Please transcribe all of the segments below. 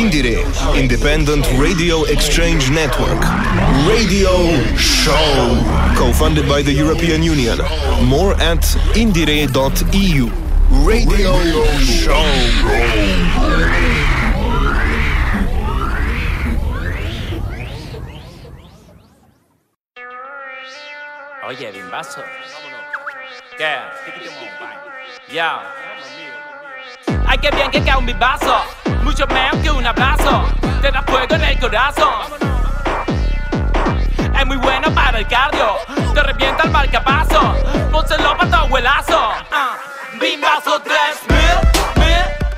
IndieRE, Independent Radio Exchange Network. Radio Show, co-funded by the European Union. More at indiere.eu. Radio Show. Oye, bimbazo. ¿Qué? Ya. Ay, qué bien que cae un bimbazo. Mucho mejor que un abrazo. Te da fuego en el corazón. Es muy bueno para el cardio. Te revienta el marcapaso. Pónselo para tu abuelazo. Bimbazo 3000.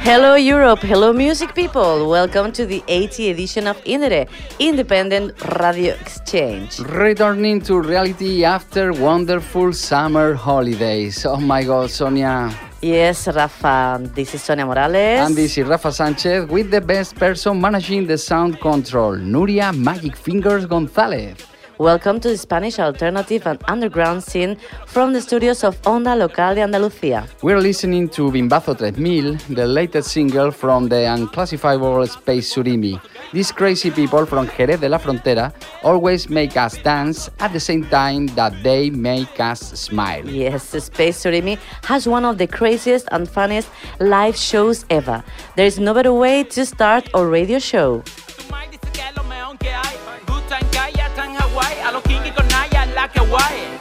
Hello Europe, hello music people. Welcome to the 80th edition of IndieRE, Independent Radio Exchange. Returning to reality after wonderful summer holidays. Oh my god, Sonia. Yes, Rafa, this is Sonia Morales. And this is Rafa Sanchez with the best person managing the sound control, Nuria Magic Fingers Gonzalez. Welcome to the Spanish alternative and underground scene from the studios of Onda Local de Andalucía. We're listening to Bimbazo 3000, the latest single from the unclassifiable Space Surimi. These crazy people from Jerez de la Frontera always make us dance at the same time that they make us smile. Yes, Space Surimi has one of the craziest and funniest live shows ever. There is no better way to start a radio show.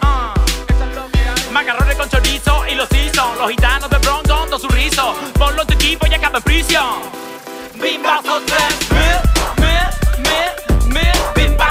Ah. Macarrones con chorizo y los hizo. Los gitanos de Bronx todo su rizo. Ponlo en tu equipo y acaba en prisión. Bimbazo 3000, mil, mil, mil. Bimbazo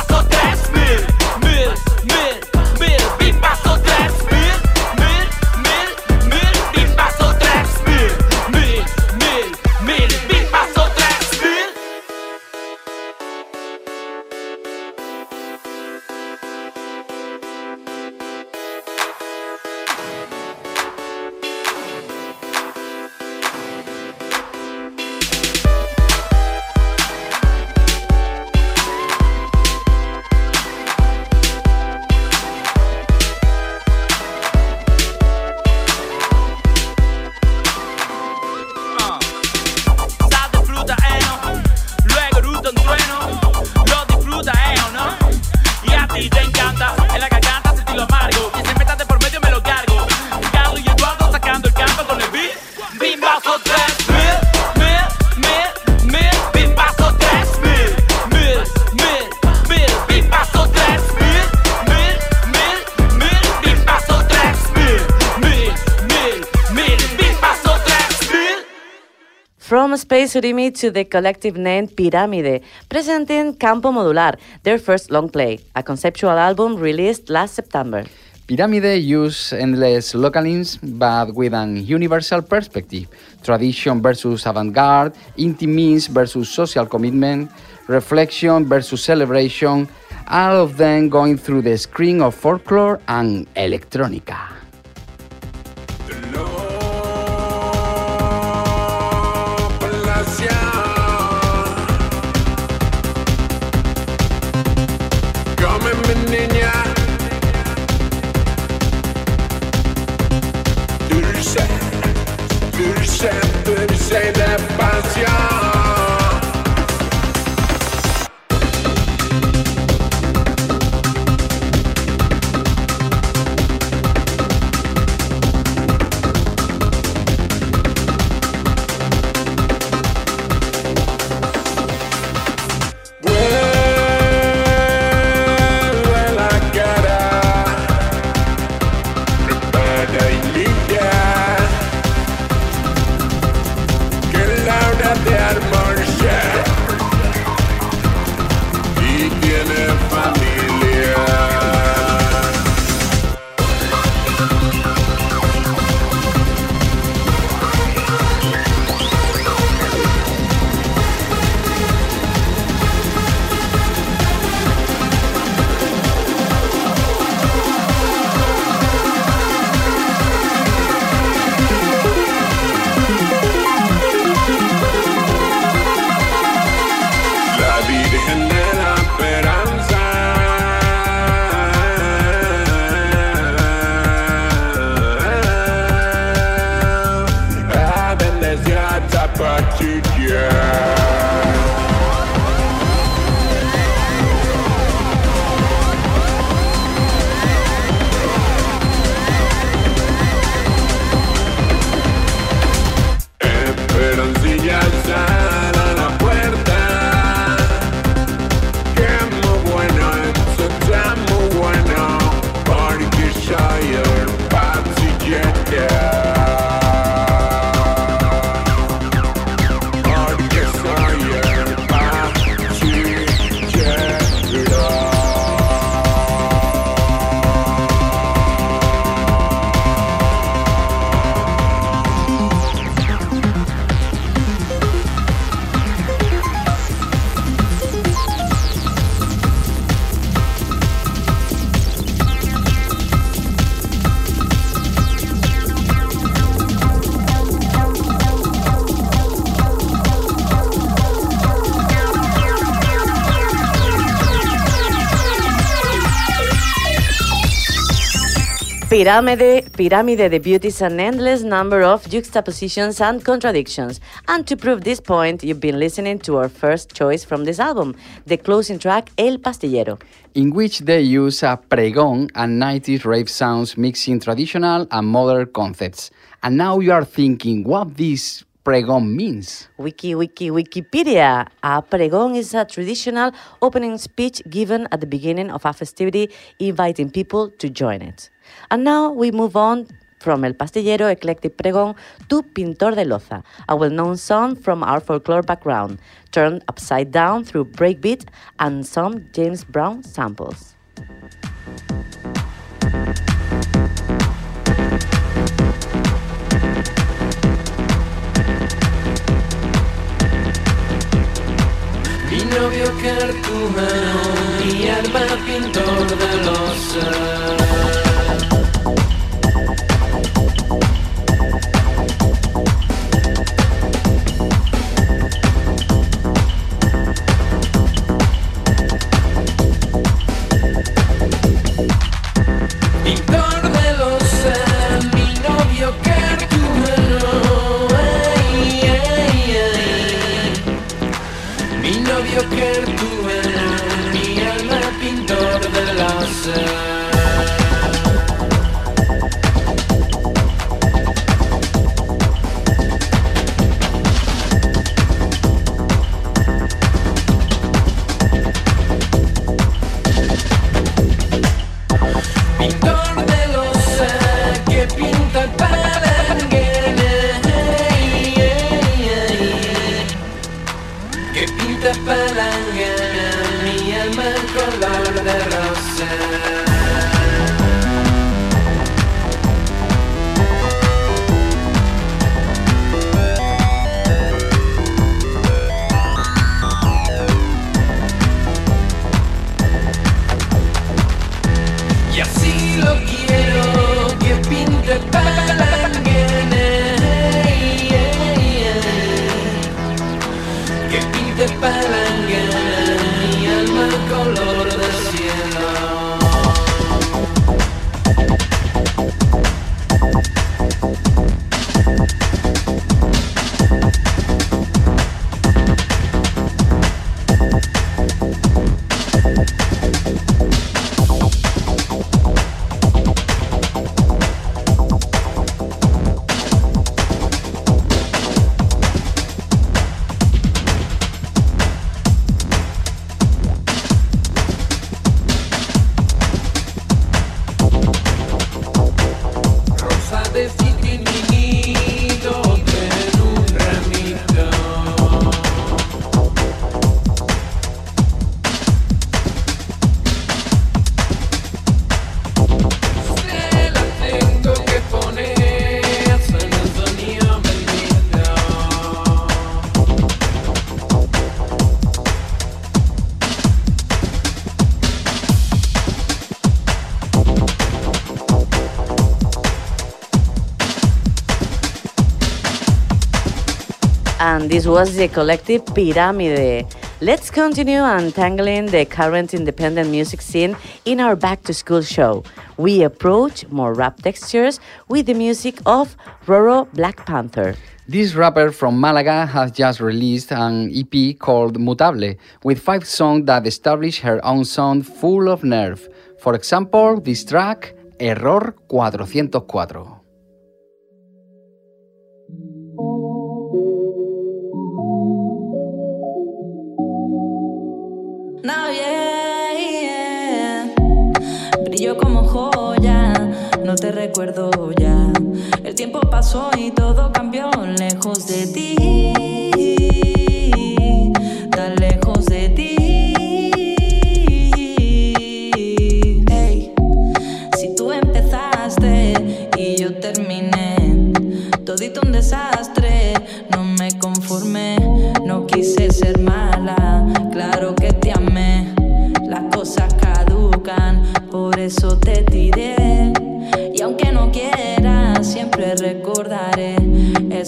Space to the collective name Pirámide, presenting Campo Modular, their first long play, a conceptual album released last September. Pyramide use endless localisms but with an universal perspective. Tradition versus avant-garde, intimism versus social commitment, reflection versus celebration, all of them going through the screen of folklore and electronica. Pyramide, Pyramide debuts an endless number of juxtapositions and contradictions. And to prove this point, you've been listening to our first choice from this album, the closing track El Pastillero. in which they use a pregón and 90s rave sounds mixing traditional and modern concepts. And now you are thinking what this pregón means. Wiki, wiki, Wikipedia. A pregón is a traditional opening speech given at the beginning of a festivity, inviting people to join it. And now we move on from El Pastillero Eclectic Pregón to Pintor de Loza, a well known song from our folklore background, turned upside down through breakbeat and some James Brown samples. Mi novio cartumano, mi alma pintor de losa. Que pinte palangana mi alma color This was the collective Pyramide. Let's continue untangling the current independent music scene in our back to school show. We approach more rap textures with the music of Roro Black Panther. This rapper from Malaga has just released an EP called Mutable, with five songs that establish her own sound full of nerve. For example, this track, Error 404. Brillo como joya, no te recuerdo ya. El tiempo pasó y todo cambió lejos de ti.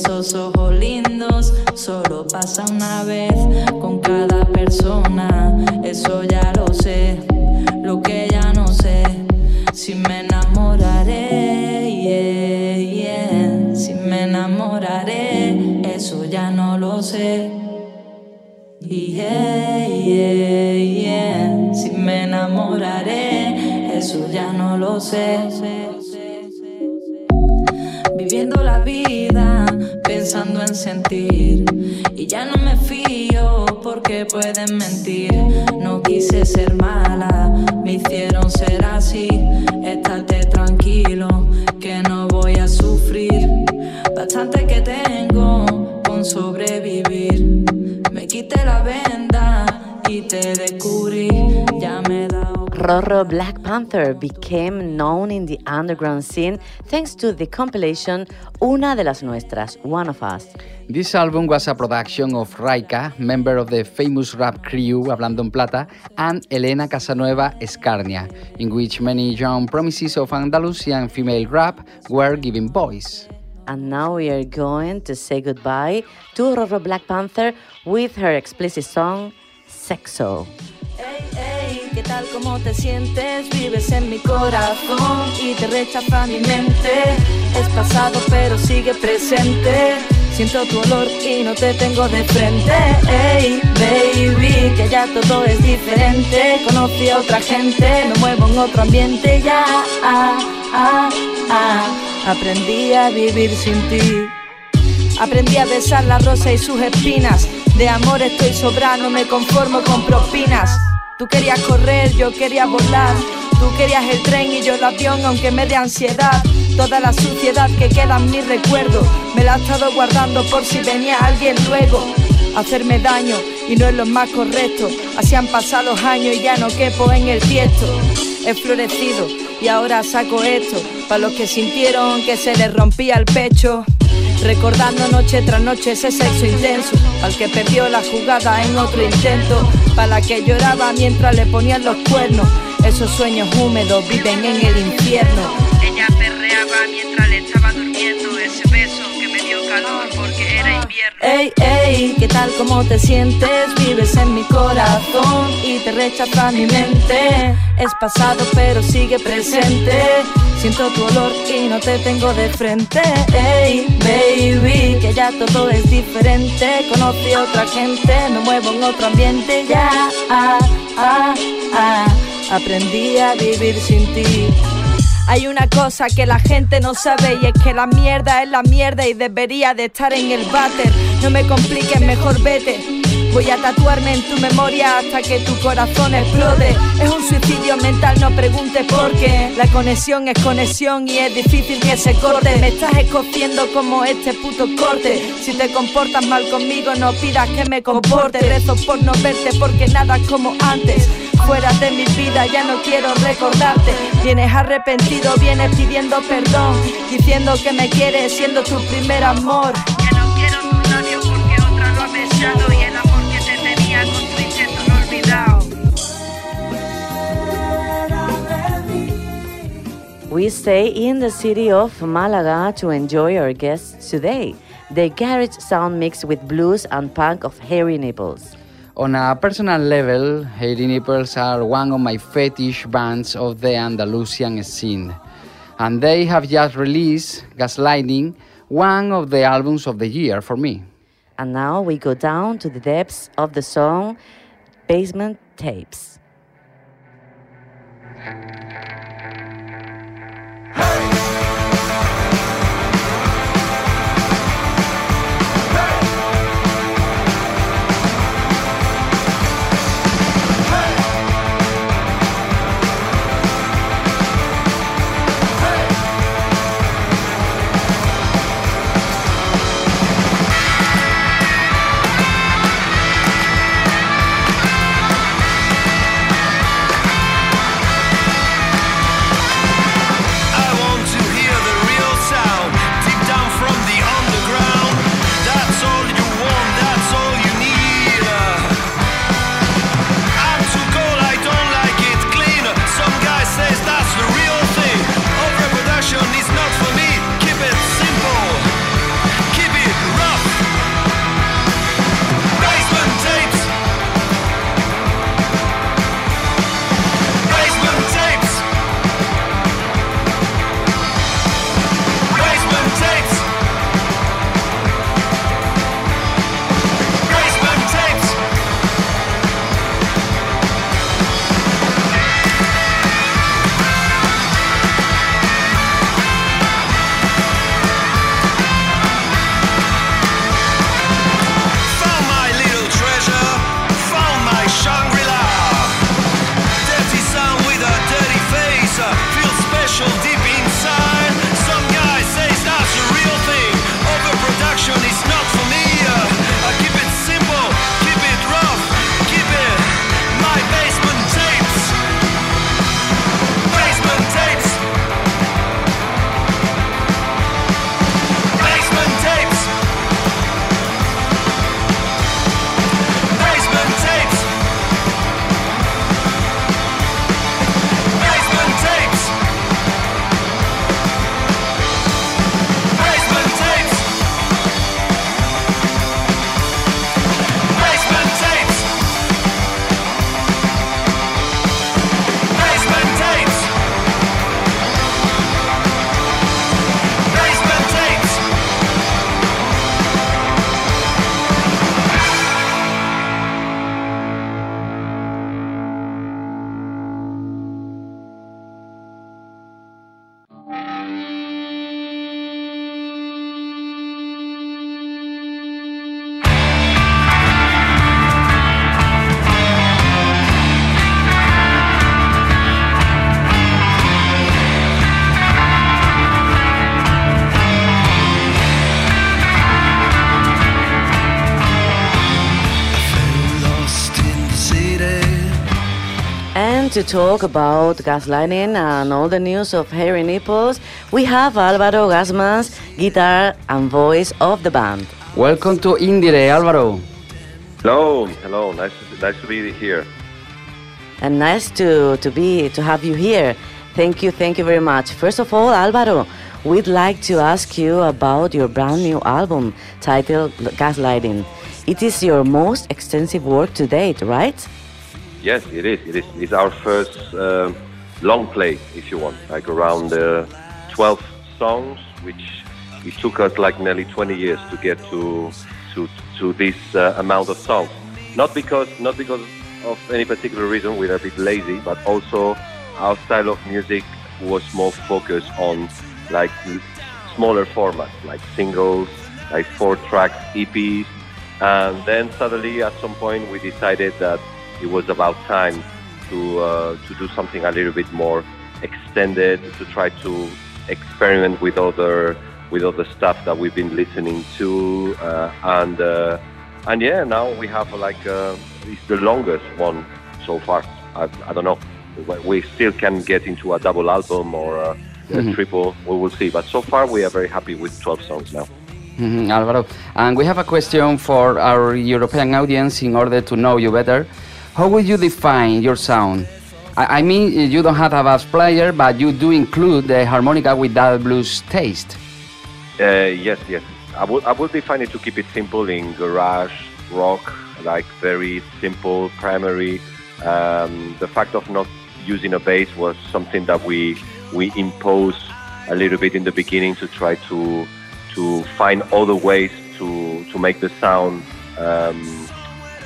Esos ojos lindos solo pasa una vez con cada persona. Eso ya lo sé, lo que ya no sé. Si me enamoraré, yeah, yeah. si me enamoraré, eso ya no lo sé. Yeah, yeah, yeah. Si me enamoraré, eso ya no lo sé. Y ya no me fío porque pueden mentir. No quise ser mala, me hicieron ser así. Estate tranquilo, dado. Rorro Black Panther became known in the underground scene thanks to the compilation Una de las Nuestras, One of Us. This album was a production of Raika, member of the famous rap crew Hablando en Plata, and Elena Casanueva Escarnia, in which many young promises of Andalusian female rap were given voice. And now we are going to say goodbye to Rorro Black Panther with her explicit song, Sexo. Ey, ey, ¿qué tal? ¿Cómo te sientes? Vives en mi corazón y te rechaza mi mente. Es pasado pero sigue presente. Siento tu olor y no te tengo de frente. Ey, baby, que ya todo es diferente. Conocí a otra gente, me muevo en otro ambiente ya. Ah, ah, ah. Aprendí a vivir sin ti. Aprendí a besar la rosa y sus espinas. De amor estoy sobrano, me conformo con propinas. Tú querías correr, yo quería volar. Tú querías el tren y yo el avión, aunque me dé ansiedad. Toda la suciedad que queda en mi recuerdo, me la he estado guardando por si venía alguien luego. a Hacerme daño y no es lo más correcto. Así han pasado los años y ya no quepo en el tiesto. He florecido y ahora saco esto. Para los que sintieron que se les rompía el pecho. Recordando noche tras noche ese sexo intenso, al que perdió la jugada en otro intento, para que lloraba mientras le ponían los cuernos, esos sueños húmedos viven en el infierno. Ella perreaba mientras Ey, ey, ¿qué tal? ¿Cómo te sientes? Vives en mi corazón y te rechaza mi mente. Es pasado pero sigue presente. Siento tu olor y no te tengo de frente. Ey, baby, que ya todo es diferente. Conocí a otra gente, me muevo en otro ambiente. Ya, ah, ah, ah. Aprendí a vivir sin ti. Hay una cosa que la gente no sabe y es que la mierda es la mierda y debería de estar en el váter. No me compliques, mejor vete. Voy a tatuarme en tu memoria hasta que tu corazón explote. Es un suicidio mental, no preguntes por qué. La conexión es conexión y es difícil que se corte. Me estás escogiendo como este puto corte. Si te comportas mal conmigo, no pidas que me comporte. Rezo por no verte porque nada como antes. Fuera de mi vida ya no quiero recordarte. Vienes arrepentido, vienes pidiendo perdón, diciendo que me quieres siendo tu primer amor. We stay in the city of Malaga to enjoy our guests today. The garage sound mix with blues and punk of Hairy Nipples. On a personal level, Hairy Nipples are one of my fetish bands of the Andalusian scene. And they have just released Gaslighting, one of the albums of the year for me. And now we go down to the depths of the song Basement Tapes. To talk about gaslighting and all the news of hairy nipples, we have Alvaro Gasmas, guitar and voice of the band. Welcome to IndieRE, Alvaro. Hello, hello. Nice, to, nice to be here. And nice to, to be to have you here. Thank you, thank you very much. First of all, Alvaro, we'd like to ask you about your brand new album titled Gaslighting. It is your most extensive work to date, right? Yes, it is. It is. It's our first um long play, if you want, like around uh, 12 songs, which it took us like nearly 20 years to get to to to this uh, amount of songs. Not because not because of any particular reason, we're a bit lazy, but also our style of music was more focused on like smaller formats, like singles, like four tracks EPs, and then suddenly at some point we decided that it was about time to uh, to do something a little bit more extended, to try to experiment with other with other stuff that we've been listening to, uh, and uh, and yeah, now we have like uh, it's the longest one so far. I, I don't know. We still can get into a double album or a, a triple. We will see. But so far, we are very happy with 12 songs now. Mhm, Alvaro. And we have a question for our European audience in order to know you better. How would you define your sound? I, I mean, you don't have a bass player, but you do include the harmonica with that blues taste. Uh, yes, yes. I would I would define it to keep it simple in garage rock, like very simple primary. Um, the fact of not using a bass was something that we we imposed a little bit in the beginning to try to to find other ways to to make the sound. Um,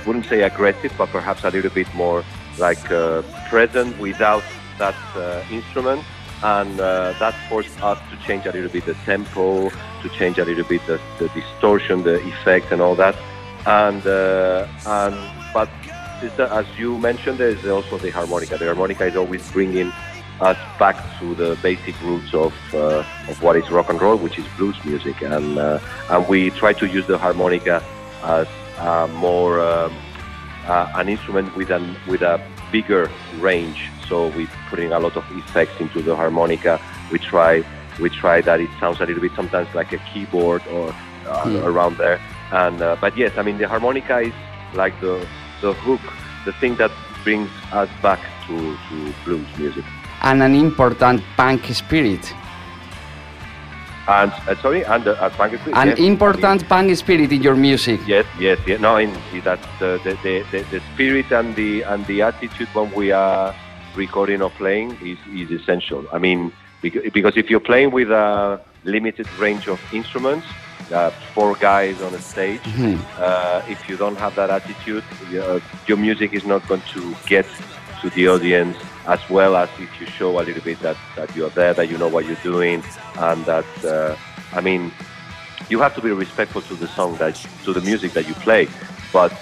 wouldn't say aggressive, but perhaps a little bit more like uh, present without that uh, instrument. And uh, that forced us to change a little bit the tempo, to change a little bit the, the distortion, the effect, and all that. And uh, and but as you mentioned, there is also the harmonica. The harmonica is always bringing us back to the basic roots of uh, of what is rock and roll, which is blues music, and uh, and we try to use the harmonica as uh, more um, uh, an instrument with an with a bigger range. So we're putting a lot of effects into the harmonica. We try we try that it sounds a little bit sometimes like a keyboard or uh, around there. And uh, but yes, I mean the harmonica is like the the hook, the thing that brings us back to, to blues music. And an important punk spirit. And uh, sorry, and uh, uh, punk is- An yes, I mean- important punk spirit in your music. Yes, yes, yes. No, in, that's the, the, the, the, the spirit and the and the attitude when we are recording or playing is, is essential. I mean, because, because if you're playing with a limited range of instruments, uh, four guys on a stage, uh, if you don't have that attitude, your, your music is not going to get to the audience as well as if you show a little bit that, that you're there, that you know what you're doing, and that, uh, I mean, you have to be respectful to the song that to the music that you play but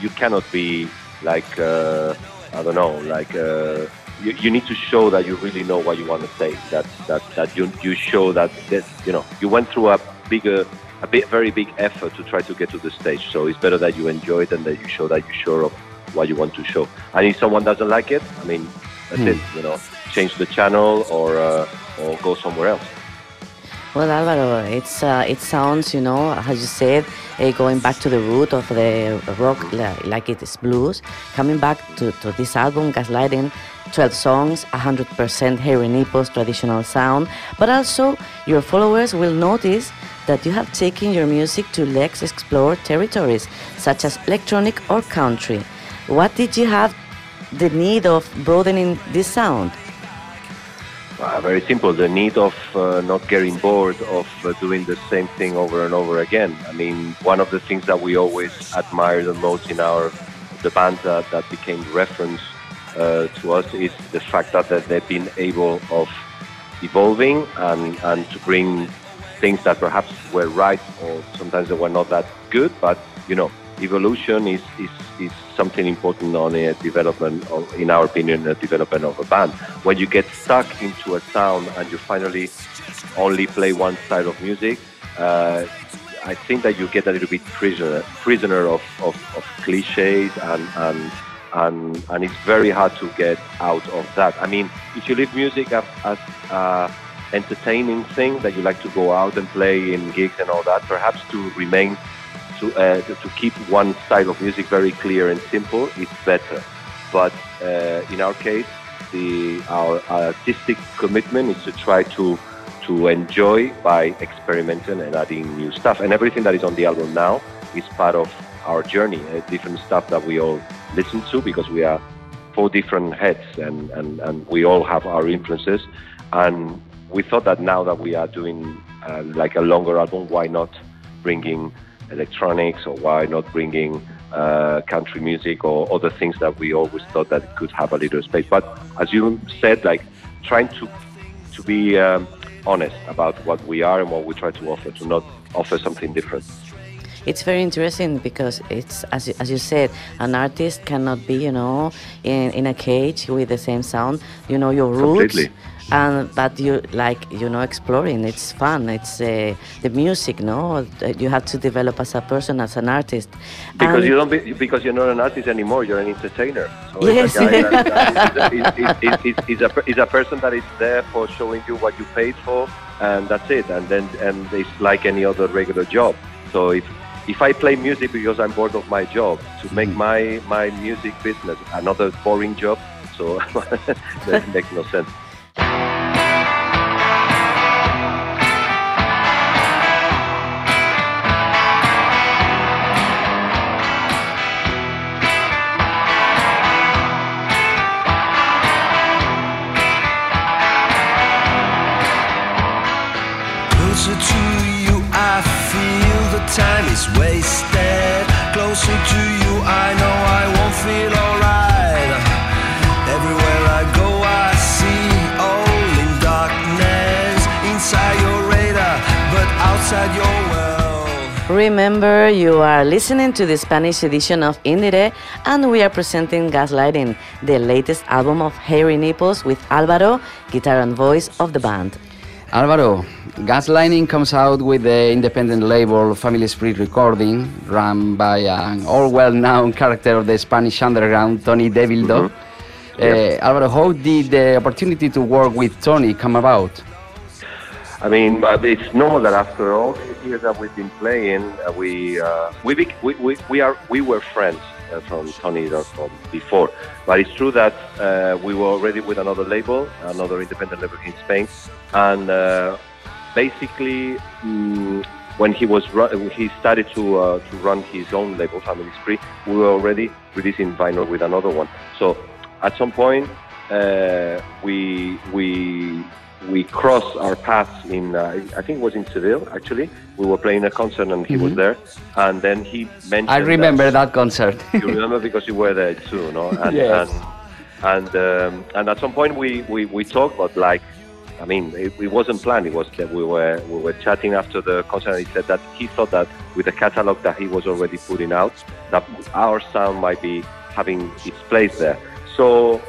you cannot be like uh, i don't know like uh, you, you need to show that you really know what you want to say that that that you you show that that you know you went through a bigger a bit very big effort to try to get to the stage so it's better that you enjoy it and that you show that you're sure of what you want to show. And if someone doesn't like it i mean that's it you know change the channel or uh, or go somewhere else. Well, Alvaro, it's uh, it sounds, you know, as you said, uh, going back to the root of the rock, like it is blues, coming back to, to this album, Gaslighting, 12 songs, 100% hairy nipples, traditional sound, but also your followers will notice that you have taken your music to less explored territories, such as electronic or country. What did you have the need of broadening this sound? Uh, very simple. The need of uh, not getting bored of uh, doing the same thing over and over again. I mean, one of the things that we always admire the most in our the bands that, that became reference uh, to us is the fact that, that they've been able of evolving and, and to bring things that perhaps were right or sometimes they were not that good. But you know, evolution is, is, is something important on a development, of, in our opinion, a development of a band. When you get stuck into a sound and you finally only play one style of music, uh, I think that you get a little bit prisoner, prisoner of, of, of cliches and, and and and it's very hard to get out of that. I mean, if you leave music as, as uh, entertaining thing that you like to go out and play in gigs and all that, perhaps to remain to uh, to keep one style of music very clear and simple, it's better. But uh, in our case, the our artistic commitment is to try to to enjoy by experimenting and adding new stuff. And everything that is on the album now is part of our journey. Uh, different stuff that we all listen to because we are four different heads and, and, and we all have our influences. And we thought that now that we are doing uh, like a longer album, why not bringing electronics or why not bringing uh, country music or other things that we always thought that could have a little space. But as you said, like trying to to be um, honest about what we are and what we try to offer, to not offer something different. It's very interesting because it's as you, as you said, an artist cannot be, you know, in, in a cage with the same sound. You know your roots, Completely. And but you like you know exploring. It's fun. It's uh, the music, no. that You have to develop as a person, as an artist. Because And- you don't be, because you're not an artist anymore. You're an entertainer. So Yes. it's a a, is a person that is there for showing you what you paid for, and that's it. And then and it's like any other regular job. So if if I play music because I'm bored of my job, to make my my music business another boring job, so that makes no sense. Is wasted. Closer to you, I know I won't feel alright. Everywhere I go, I see all in darkness. Inside your radar, but outside your world. Remember, you are listening to the Spanish edition of IndieRE, and we are presenting Gaslighting, the latest album of Hairy Nipples with Alvaro, guitar and voice of the band. Alvaro, Gaslighting comes out with the independent label Family Spirit Recording, run by an all well known character of the Spanish underground, Tony Devildo. Yes. Uh, Alvaro, how did the opportunity to work with Tony come about? I mean, it's normal that after all the years that we've been playing, uh, we, uh, we, we, we, we, are, we were friends uh, from Tony from before. But it's true that uh, we were already with another label, another independent label in Spain. And uh, basically, mm, when he was he started to, uh, to run his own label, Family Spree, we were already releasing vinyl with another one. So at some point, uh, we, we we crossed our paths in uh, I think it was in Seville actually. We were playing a concert and he was there, and then he mentioned. I remember that concert. you remember because you were there too, no? And Yes. and and, um, and at some point we, we, we talked about like, I mean, it, it wasn't planned. It was that we were we were chatting after the concert. And he said that he thought that with the catalog that he was already putting out, that our sound might be having its place there. So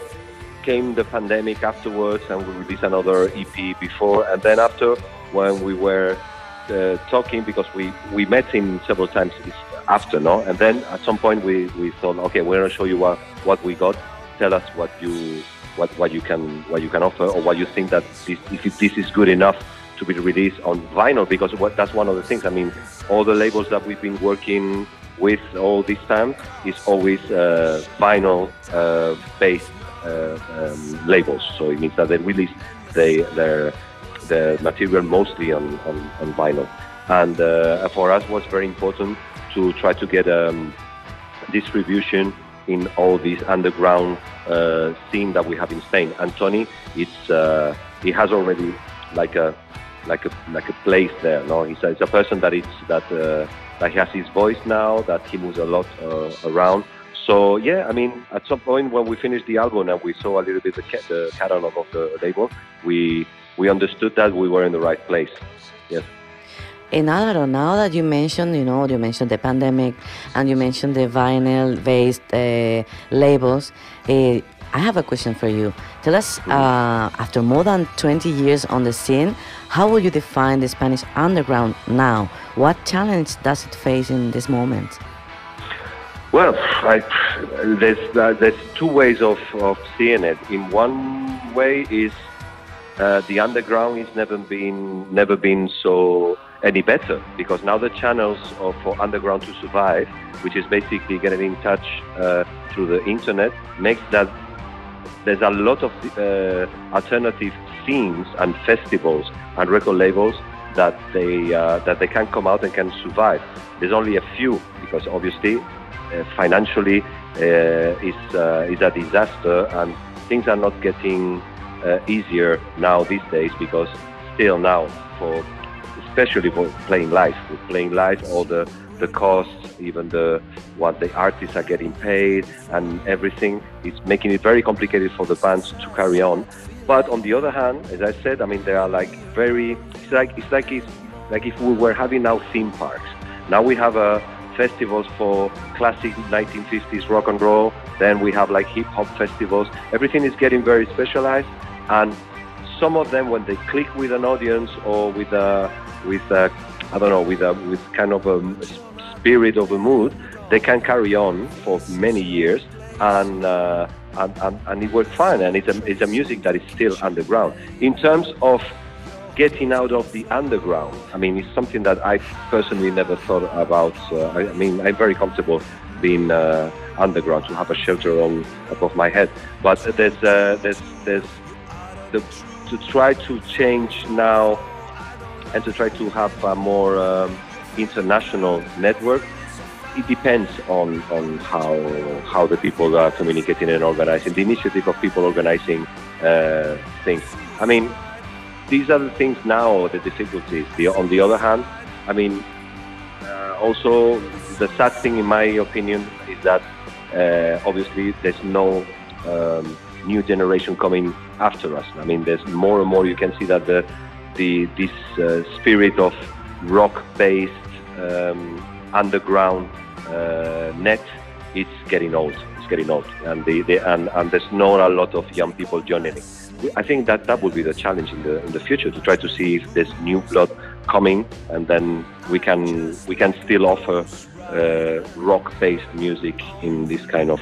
came the pandemic afterwards, and we released another EP before, and then after when we were uh, talking because we we met him several times after, no, and then at some point we, we thought, okay, we're gonna show you what what we got. Tell us what you what what you can what you can offer or what you think that this, if this is good enough to be released on vinyl because what, that's one of the things. I mean, all the labels that we've been working with all this time is always uh, vinyl uh, based uh, um, labels. So it means that they release they their the material mostly on, on, on vinyl. And uh, for us was very important to try to get um, distribution in all this underground uh, scene that we have in Spain. And Tony, it's uh, he has already like a like a like a place there. No, he's a, a person that it's that uh, that he has his voice now. That he moves a lot uh, around. So yeah, I mean, at some point when we finished the album and we saw a little bit the, the catalog of the label, we we understood that we were in the right place. Yes. And Alvaro, now that you mentioned, you know, you mentioned the pandemic and you mentioned the vinyl-based uh, labels, uh, I have a question for you. Tell us, uh, after more than 20 years on the scene, how will you define the Spanish underground now? What challenge does it face in this moment? Well, I, there's uh, there's two ways of, of seeing it. In one way is uh, the underground has never been never been so any better because now the channels for underground to survive, which is basically getting in touch uh, through the internet, makes that there's a lot of uh, alternative scenes and festivals and record labels that they uh, that they can come out and can survive. There's only a few because obviously uh, financially uh, is uh, is a disaster and things are not getting easier now these days because still now for especially for playing live with playing live all the the costs even the what the artists are getting paid and everything. Is making it very complicated for the bands to carry on. But on the other hand as i said i mean there are like very it's like it's like it's like if we were having now theme parks. Now we have a festivals for classic 1950s rock and roll. Then we have like hip hop festivals. Everything is getting very specialized and some of them when they click with an audience or with a with a I don't know with a with kind of a spirit of a mood they can carry on for many years and uh, and, and, and it works fine. And it's a, it's a music that is still underground. In terms of getting out of the underground I mean it's something that I personally never thought about. Uh, I, I mean I'm very comfortable being uh, underground to have a shelter on above my head. But there's uh, there's there's the, to try to change now and to try to have a more um, international network. It depends on, on how how the people are communicating and organizing. The initiative of people organizing uh, things. I mean, these are the things now. The difficulties. The, on the other hand, I mean, uh, also the sad thing, in my opinion, is that uh, obviously there's no um, new generation coming after us. I mean, there's more and more. You can see that the the this uh, spirit of rock-based um, underground uh, net it's getting old. It's getting old, and the, the and, and there's not a lot of young people joining. I think that that will be the challenge in the in the future to try to see if there's new blood coming, and then we can we can still offer uh, rock-based music in this kind of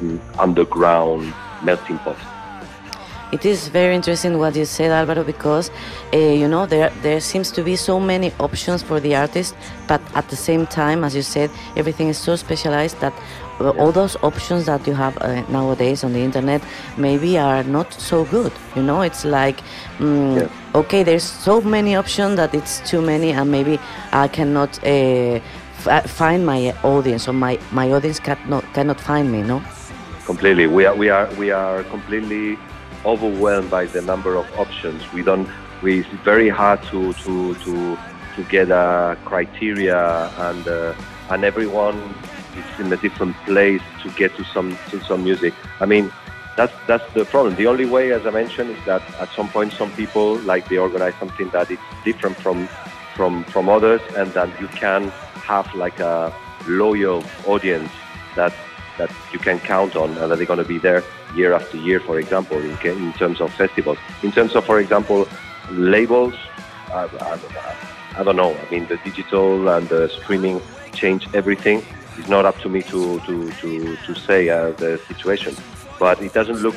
mm, underground melting pot. It is very interesting what you said, Alvaro, because uh, you know there there seems to be so many options for the artist, but at the same time, as you said, everything is so specialized that all those options that you have uh, nowadays on the internet maybe are not so good. You know, it's like mm, Yeah. okay, there's so many options that it's too many, and maybe I cannot uh, find my audience, or my my audience cannot cannot find me. No. completely we are we are we are completely overwhelmed by the number of options. We don't we it's very hard to to to to get a criteria and uh, and everyone is in a different place to get to some to some music. I mean that's that's the problem. The only way as i mentioned is that at some point some people like they organize something that is different from from from others and that you can have like a loyal audience that that you can count on and that they're going to be there year after year, for example, in, in terms of festivals. In terms of, for example, labels, I, I, I don't know. I mean, the digital and the streaming change everything. It's not up to me to, to, to, to say uh, the situation. But it doesn't look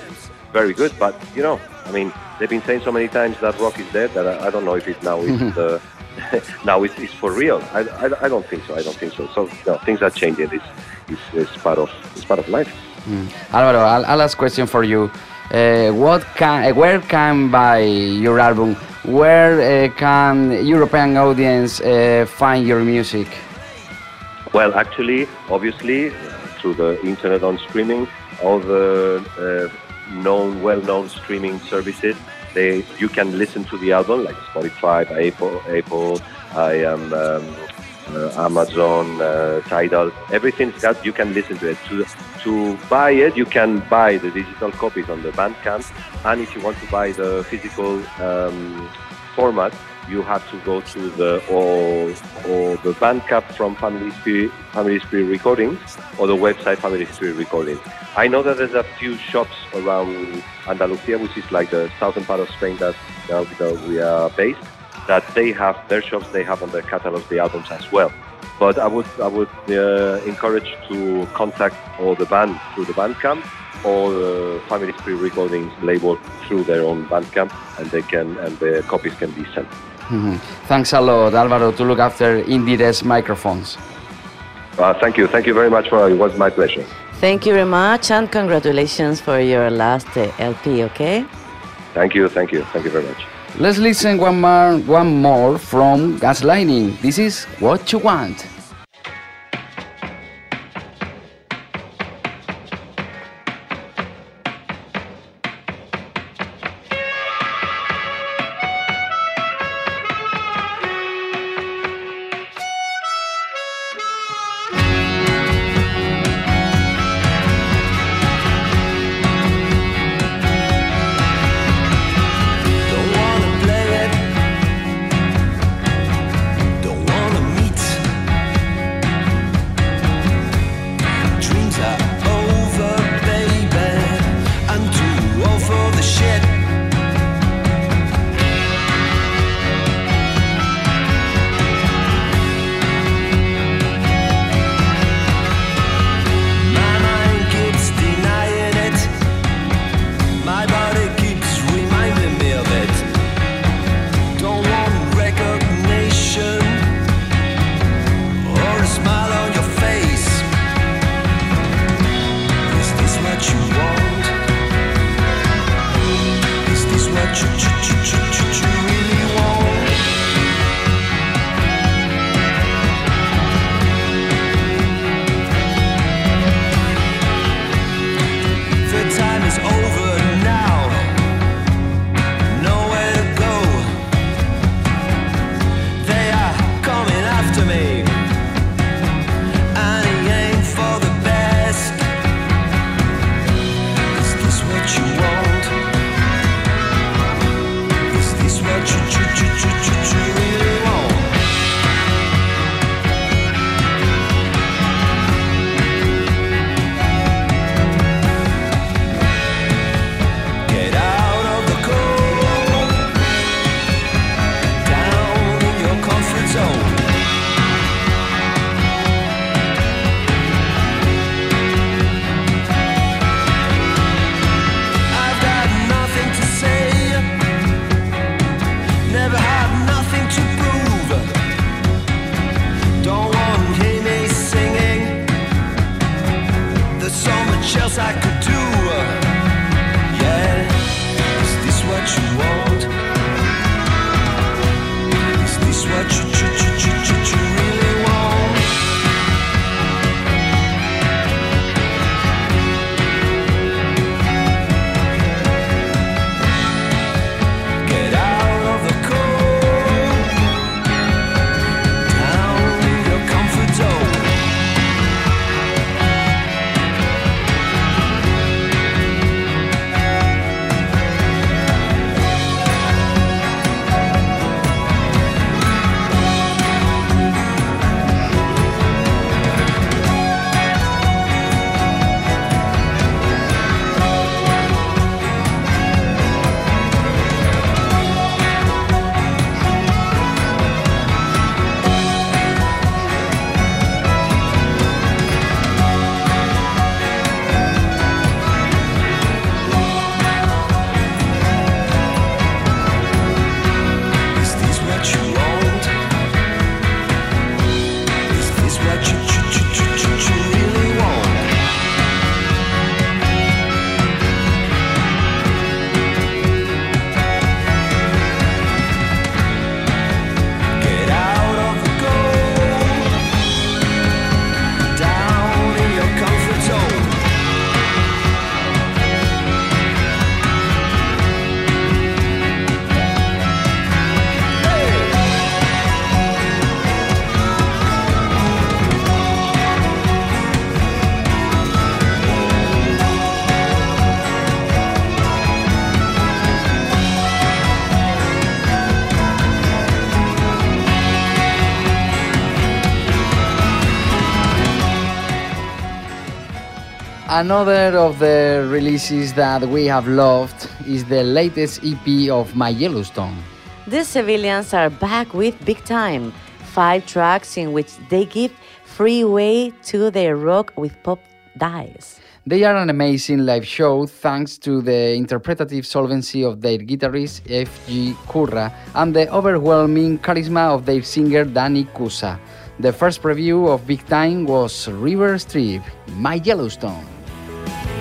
very good. But, you know, I mean, they've been saying so many times that rock is dead that I, I don't know if it now is uh, now it's, it's for real. I, I, I don't think so. I don't think so. So no, things are changing. It's, it's, it's part of it's part of life. Alvaro, I'll, ask question for you. Uh, what can, uh, where can buy your album? Where uh, can European audience uh, find your music? Well, actually, obviously, uh, through the internet on streaming, all the uh, known, well-known streaming services, they you can listen to the album like Spotify, Apple, Apple, I am um, Amazon, uh, Tidal. Everything's got you can listen to it. To to buy it, you can buy the digital copies on the Bandcamp, and if you want to buy the physical um, format, you have to go to the or or the Bandcamp from Family Spirit, Family Spirit Recordings or the website Family Spirit Recordings. I know that there's a few shops around Andalusia, which is like the southern part of Spain that, that we are based, that they have their shops, they have on their catalogs the albums as well. But I would I would uh, encourage to contact all the band through the Bandcamp or uh, Family Spirit Recordings label through their own Bandcamp, and they can and the copies can be sent. Mhm. Thanks a lot, Alvaro, to look after IndieRE's microphones. Uh, thank you, thank you very much for it was my pleasure. Thank you very much and congratulations for your last uh, LP, okay? Thank you, thank you, thank you very much. Let's listen one more, one more from Gaslighting. This is What You Want. Another of the releases that we have loved is the latest EP of My Yellowstone. The Civilians are back with Big Time, five tracks in which they give free way to their rock with pop dies. They are an amazing live show thanks to the interpretative solvency of their guitarist F.G. Kurra and the overwhelming charisma of their singer Danny Kusa. The first preview of Big Time was River Strip, My Yellowstone. I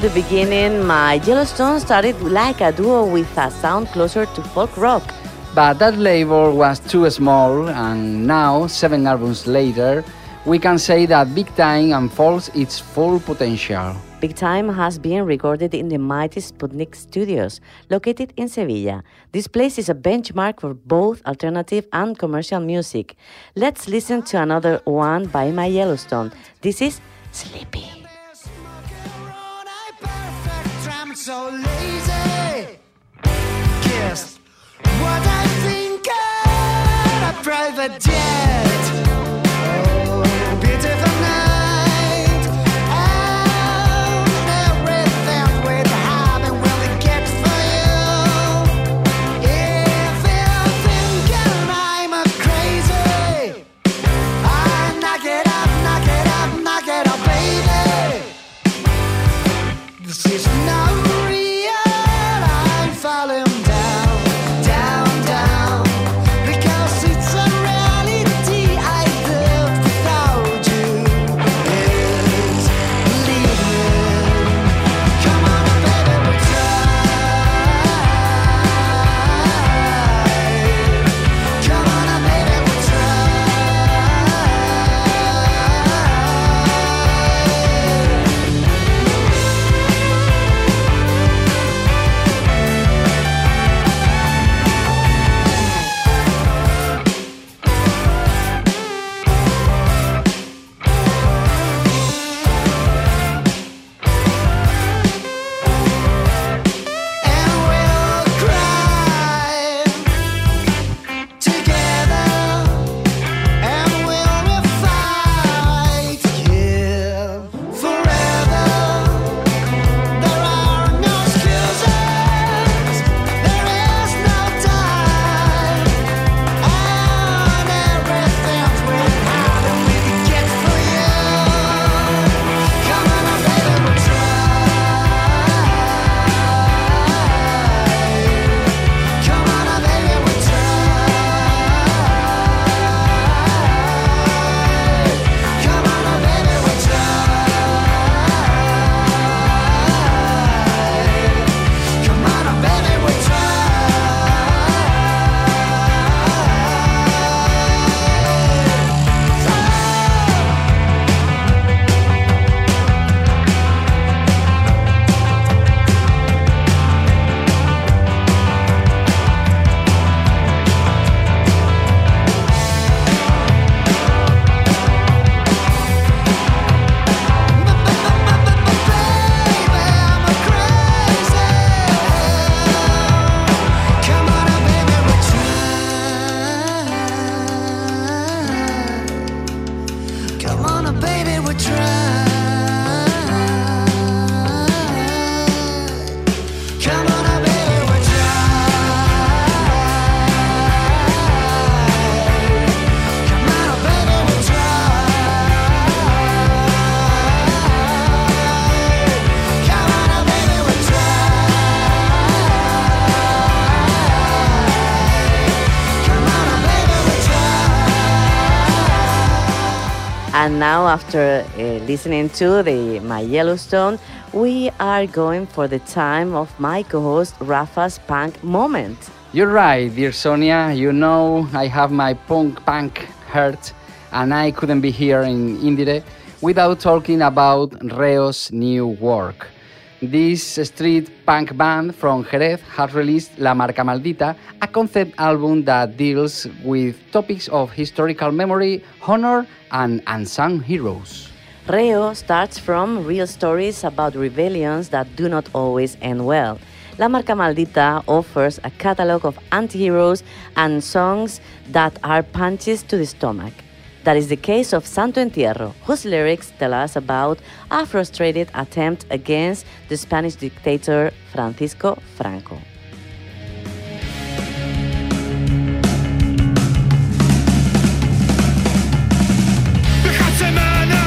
the beginning, my Yellowstone started like a duo with a sound closer to folk rock. But that label was too small, and now, seven albums later, we can say that Big Time unfolds its full potential. Big Time has been recorded in the mighty Sputnik Studios, located in Sevilla. This place is a benchmark for both alternative and commercial music. Let's listen to another one by My Yellowstone. This is Sleepy. So lazy. Guess what I think of a private jet. And now, after uh, listening to the My Yellowstone, we are going for the time of my co-host Rafa's punk moment. You're right, dear Sonia. You know I have my punk punk heart, and I couldn't be here in IndieRE without talking about Reo's new work. This street punk band from Jerez has released La Marca Maldita, a concept album that deals with topics of historical memory, honor, and unsung heroes. Reo starts from real stories about rebellions that do not always end well. La Marca Maldita offers a catalog of anti-heroes and songs that are punches to the stomach. That is the case of Santo Entierro, whose lyrics tell us about a frustrated attempt against the Spanish dictator Francisco Franco. Semana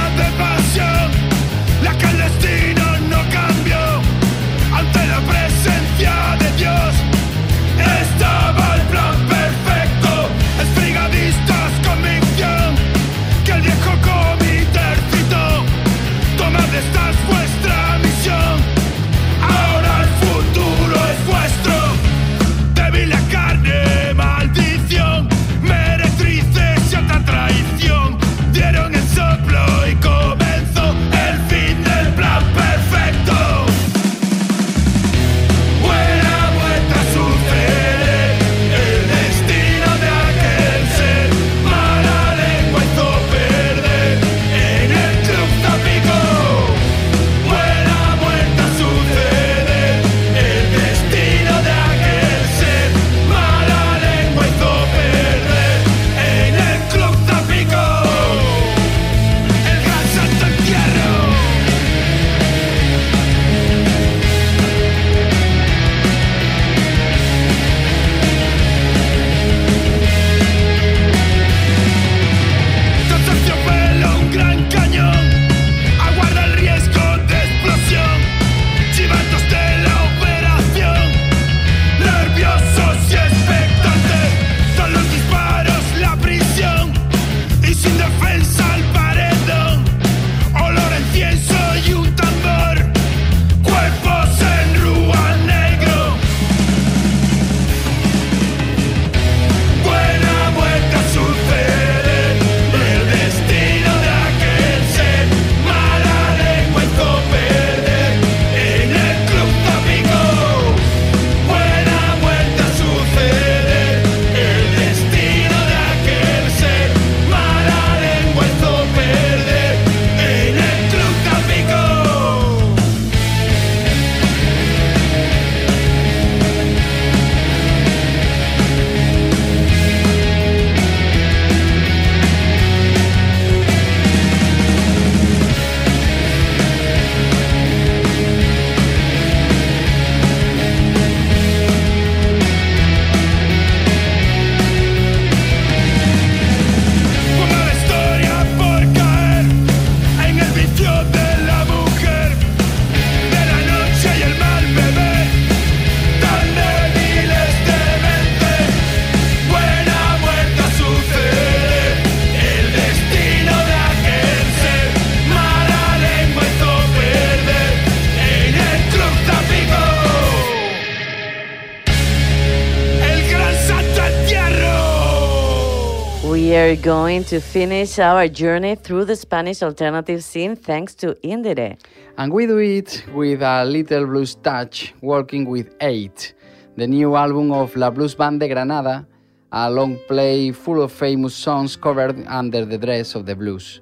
going to finish our journey through the Spanish alternative scene thanks to IndieRE. And we do it with a little blues touch, working with Eight, the new album of La Blues Band de Granada, a long play full of famous songs covered under the dress of the blues.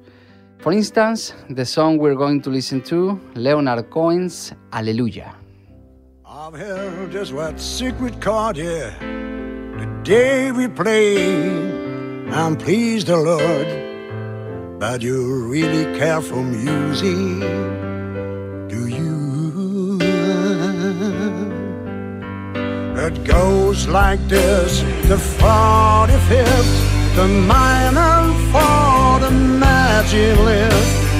For instance, the song we're going to listen to, Leonard Cohen's Alleluia. I've held just what secret chord here. The day we play, I'm pleased, the Lord, but you really care for music, do you? It goes like this the 45th, the minor for the magic lift,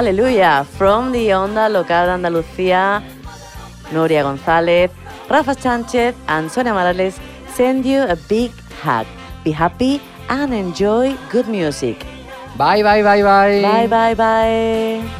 Aleluya. From the Onda Local de Andalucía, Noria González, Rafa Sánchez, and Sonia Morales send you a big hug. Be happy and enjoy good music. Bye, bye, bye, bye. Bye, bye, bye.